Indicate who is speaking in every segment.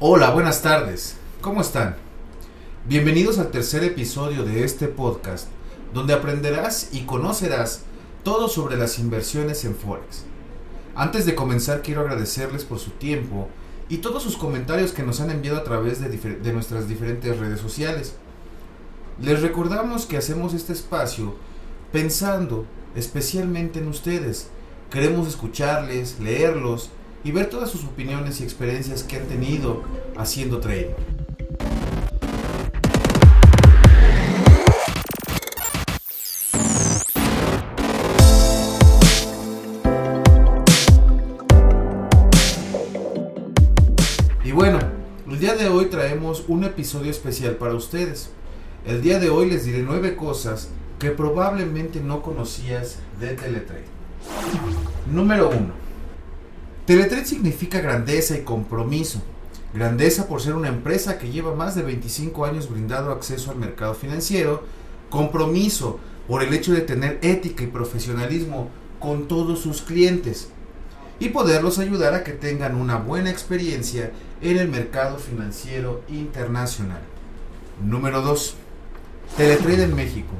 Speaker 1: Hola, buenas tardes. ¿Cómo están? Bienvenidos al tercer episodio de este podcast, donde aprenderás y conocerás todo sobre las inversiones en Forex. Antes de comenzar, quiero agradecerles por su tiempo y todos sus comentarios que nos han enviado a través de, de nuestras diferentes redes sociales. Les recordamos que hacemos este espacio pensando especialmente en ustedes. Queremos escucharles, leerlos y ver todas sus opiniones y experiencias que han tenido haciendo trading. Y bueno, el día de hoy traemos un episodio especial para ustedes. El día de hoy les diré nueve cosas que probablemente no conocías de Teletrade. Número 1. Teletrade significa grandeza y compromiso. Grandeza por ser una empresa que lleva más de 25 años brindando acceso al mercado financiero. Compromiso por el hecho de tener ética y profesionalismo con todos sus clientes. Y poderlos ayudar a que tengan una buena experiencia en el mercado financiero internacional. Número 2. Teletrade en México.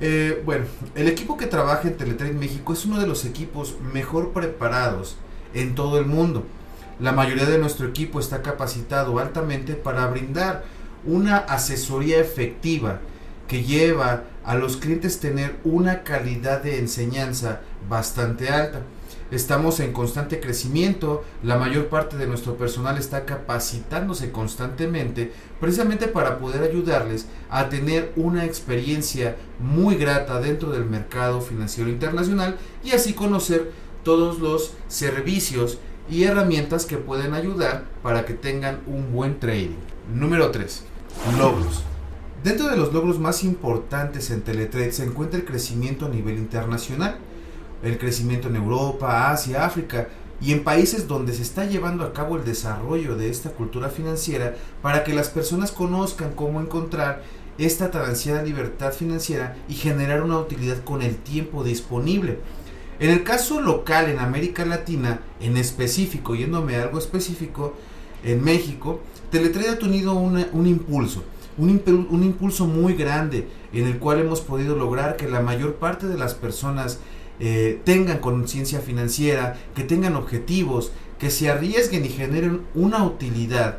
Speaker 1: Eh, bueno, el equipo que trabaja en Teletrade México es uno de los equipos mejor preparados en todo el mundo. La mayoría de nuestro equipo está capacitado altamente para brindar una asesoría efectiva que lleva a los clientes tener una calidad de enseñanza bastante alta. Estamos en constante crecimiento, la mayor parte de nuestro personal está capacitándose constantemente precisamente para poder ayudarles a tener una experiencia muy grata dentro del mercado financiero internacional y así conocer todos los servicios y herramientas que pueden ayudar para que tengan un buen trading. Número 3. Logros. Dentro de los logros más importantes en Teletrade se encuentra el crecimiento a nivel internacional el crecimiento en Europa, Asia, África y en países donde se está llevando a cabo el desarrollo de esta cultura financiera para que las personas conozcan cómo encontrar esta tan ansiada libertad financiera y generar una utilidad con el tiempo disponible. En el caso local en América Latina, en específico, yéndome a algo específico, en México, Teletrade ha tenido un impulso, un, impulso muy grande en el cual hemos podido lograr que la mayor parte de las personas eh, tengan conciencia financiera, que tengan objetivos, que se arriesguen y generen una utilidad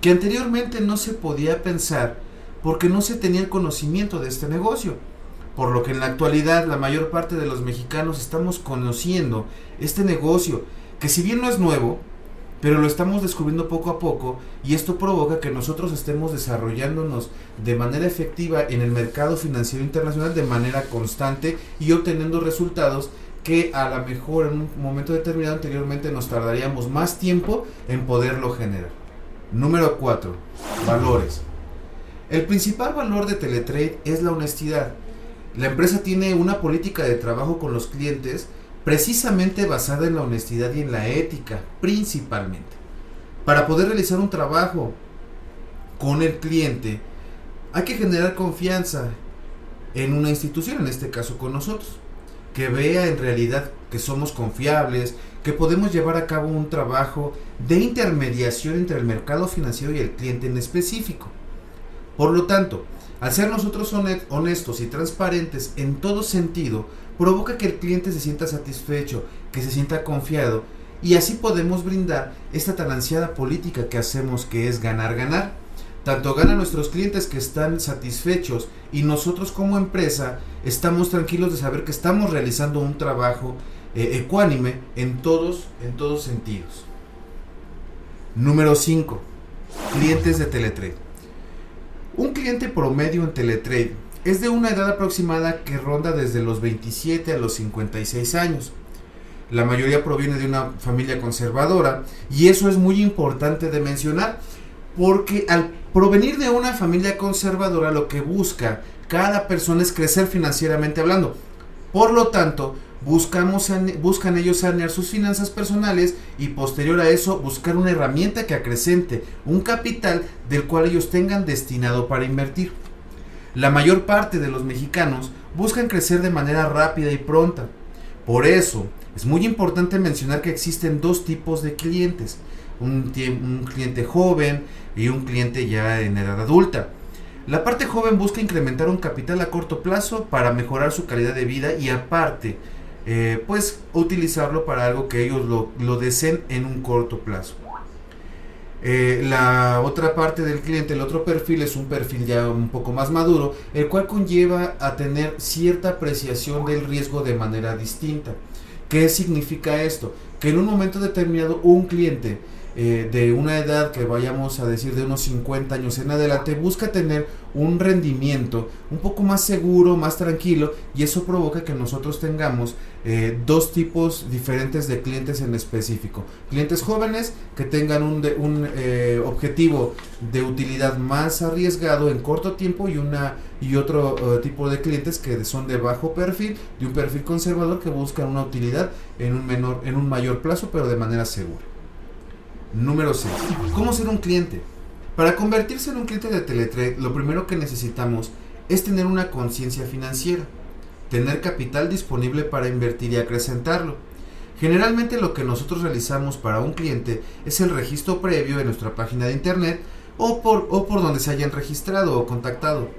Speaker 1: que anteriormente no se podía pensar porque no se tenía el conocimiento de este negocio. Por lo que en la actualidad la mayor parte de los mexicanos estamos conociendo este negocio, que si bien no es nuevo, pero lo estamos descubriendo poco a poco y esto provoca que nosotros estemos desarrollándonos de manera efectiva en el mercado financiero internacional de manera constante y obteniendo resultados que a lo mejor en un momento determinado anteriormente nos tardaríamos más tiempo en poderlo generar. Número 4. Valores. El principal valor de Teletrade es la honestidad. La empresa tiene una política de trabajo con los clientes precisamente basada en la honestidad y en la ética, principalmente. Para poder realizar un trabajo con el cliente, hay que generar confianza en una institución, en este caso con nosotros, que vea en realidad que somos confiables, que podemos llevar a cabo un trabajo de intermediación entre el mercado financiero y el cliente en específico. Por lo tanto, al ser nosotros honestos y transparentes en todo sentido, provoca que el cliente se sienta satisfecho, que se sienta confiado y así podemos brindar esta tan ansiada política que hacemos que es ganar, ganar. Tanto ganan nuestros clientes que están satisfechos y nosotros como empresa estamos tranquilos de saber que estamos realizando un trabajo eh, ecuánime en todos, en todos sentidos. Número 5. Clientes de Teletrade. Un cliente promedio en Teletrade es de una edad aproximada que ronda desde los 27 a los 56 años. La mayoría proviene de una familia conservadora y eso es muy importante de mencionar porque al provenir de una familia conservadora lo que busca cada persona es crecer financieramente hablando. Por lo tanto, buscan ellos sanear sus finanzas personales y posterior a eso buscar una herramienta que acrecente un capital del cual ellos tengan destinado para invertir. La mayor parte de los mexicanos buscan crecer de manera rápida y pronta. Por eso, es muy importante mencionar que existen dos tipos de clientes. un, un cliente joven y un cliente ya en edad adulta. La parte joven busca incrementar un capital a corto plazo para mejorar su calidad de vida y aparte, eh, pues utilizarlo para algo que ellos lo, deseen en un corto plazo. Eh, la otra parte del cliente, el otro perfil es un perfil ya un poco más maduro, el cual conlleva a tener cierta apreciación del riesgo de manera distinta. ¿Qué significa esto? Que en un momento determinado un cliente eh, de una edad que vayamos a decir de unos 50 años en adelante busca tener un rendimiento un poco más seguro, más tranquilo y eso provoca que nosotros tengamos eh, dos tipos diferentes de clientes en específico. Clientes jóvenes que tengan un, un eh, objetivo de utilidad más arriesgado en corto tiempo y, una, y otro tipo de clientes que son de bajo perfil, de un perfil conservador que buscan una utilidad en un, menor, en un mayor plazo pero de manera segura. Número 6. ¿Cómo ser un cliente? Para convertirse en un cliente de Teletrade, lo primero que necesitamos es tener una conciencia financiera, tener capital disponible para invertir y acrecentarlo. Generalmente lo que nosotros realizamos para un cliente es el registro previo en nuestra página de internet o por, o por donde se hayan registrado o contactado.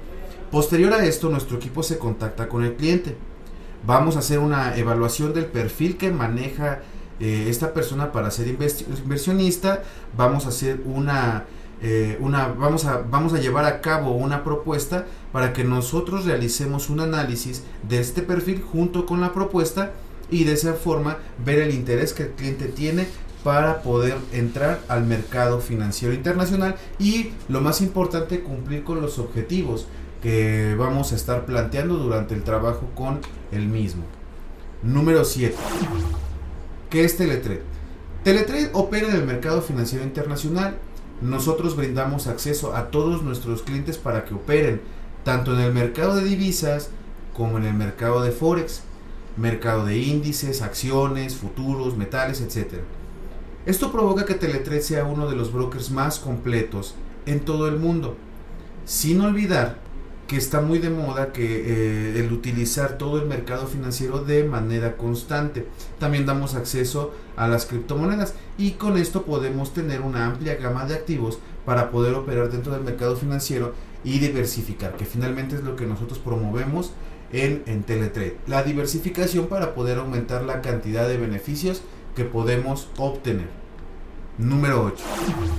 Speaker 1: Posterior a esto, nuestro equipo se contacta con el cliente. Vamos a hacer una evaluación del perfil que maneja eh, esta persona para ser inversionista, vamos a hacer una, eh, una vamos, a, vamos a llevar a cabo una propuesta para que nosotros realicemos un análisis de este perfil junto con la propuesta y de esa forma ver el interés que el cliente tiene para poder entrar al mercado financiero internacional y lo más importante cumplir con los objetivos que vamos a estar planteando durante el trabajo con el mismo. Número 7. ¿Qué es Teletrade? Teletrade opera en el mercado financiero internacional. Nosotros brindamos acceso a todos nuestros clientes para que operen tanto en el mercado de divisas como en el mercado de forex, mercado de índices, acciones, futuros, metales, etc. Esto provoca que Teletrade sea uno de los brokers más completos en todo el mundo, sin olvidar que está muy de moda que eh, el utilizar todo el mercado financiero de manera constante. También damos acceso a las criptomonedas y con esto podemos tener una amplia gama de activos para poder operar dentro del mercado financiero y diversificar, que finalmente es lo que nosotros promovemos en, en Teletrade. La diversificación para poder aumentar la cantidad de beneficios que podemos obtener. Número 8.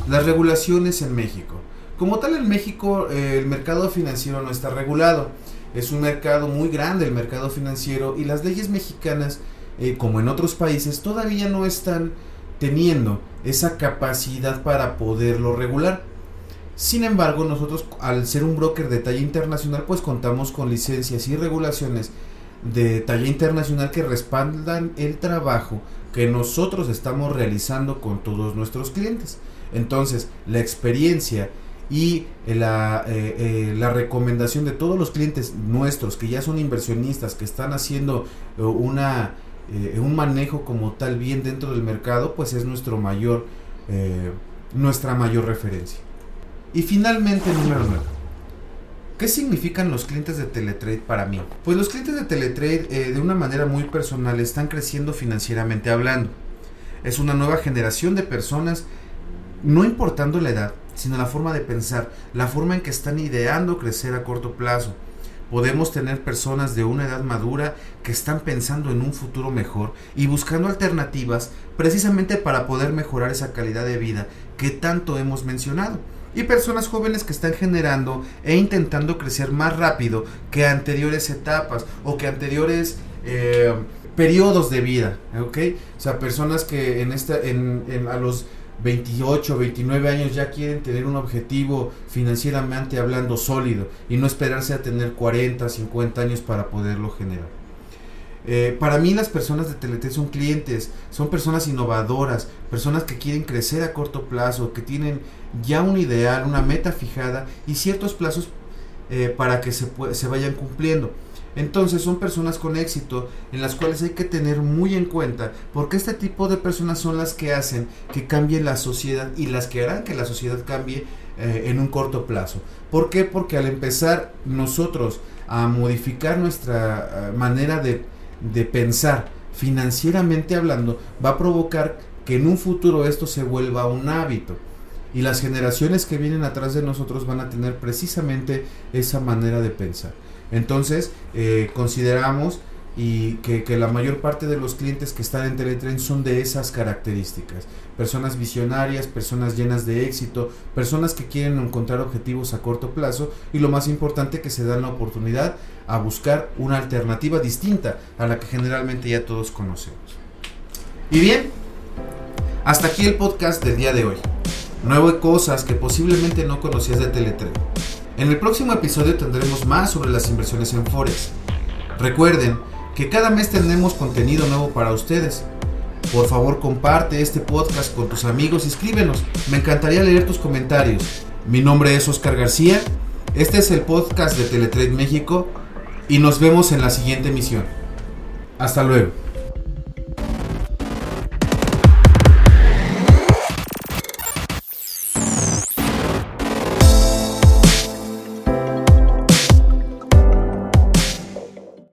Speaker 1: Las regulaciones en México. Como tal en México eh, el mercado financiero no está regulado. Es un mercado muy grande el mercado financiero y las leyes mexicanas, eh, como en otros países, todavía no están teniendo esa capacidad para poderlo regular. Sin embargo, nosotros al ser un broker de talla internacional, pues contamos con licencias y regulaciones de talla internacional que respaldan el trabajo que nosotros estamos realizando con todos nuestros clientes. Entonces, la experiencia y la, eh, eh, la, recomendación de todos los clientes nuestros que ya son inversionistas, que están haciendo eh, una, un manejo como tal bien dentro del mercado, pues es nuestro mayor, nuestra mayor referencia. Y finalmente, número 9. ¿Qué significan los clientes de Teletrade para mí? Pues los clientes de Teletrade de una manera muy personal están creciendo financieramente hablando. Es una nueva generación de personas, no importando la edad, sino la forma de pensar, la forma en que están ideando crecer a corto plazo. Podemos tener personas de una edad madura que están pensando en un futuro mejor y buscando alternativas precisamente para poder mejorar esa calidad de vida que tanto hemos mencionado. Y personas jóvenes que están generando e intentando crecer más rápido que anteriores etapas o que anteriores eh, periodos de vida. ¿ok? O sea, personas que en esta, en, en a los 28, 29 años ya quieren tener un objetivo financieramente hablando sólido y no esperarse a tener 40, 50 años para poderlo generar. Eh, para mí las personas de Teleté son clientes, son personas innovadoras, personas que quieren crecer a corto plazo, que tienen ya un ideal, una meta fijada y ciertos plazos eh, para que se, se vayan cumpliendo. Entonces son personas con éxito en las cuales hay que tener muy en cuenta porque este tipo de personas son las que hacen que cambie la sociedad y las que harán que la sociedad cambie eh, en un corto plazo. ¿Por qué? Porque al empezar nosotros a modificar nuestra eh, manera de, de pensar financieramente hablando va a provocar que en un futuro esto se vuelva un hábito. Y las generaciones que vienen atrás de nosotros van a tener precisamente esa manera de pensar. Entonces, eh, consideramos y que, la mayor parte de los clientes que están en Teletren son de esas características. Personas visionarias, personas llenas de éxito, personas que quieren encontrar objetivos a corto plazo y lo más importante que se dan la oportunidad a buscar una alternativa distinta a la que generalmente ya todos conocemos. Y bien, hasta aquí el podcast del día de hoy. Nueve cosas que posiblemente no conocías de Teletren. En el próximo episodio tendremos más sobre las inversiones en Forex. Recuerden que cada mes tenemos contenido nuevo para ustedes. Por favor comparte este podcast con tus amigos y escríbenos. Me encantaría leer tus comentarios. Mi nombre es Oscar García. Este es el podcast de Teletrade México y nos vemos en la siguiente emisión. Hasta luego.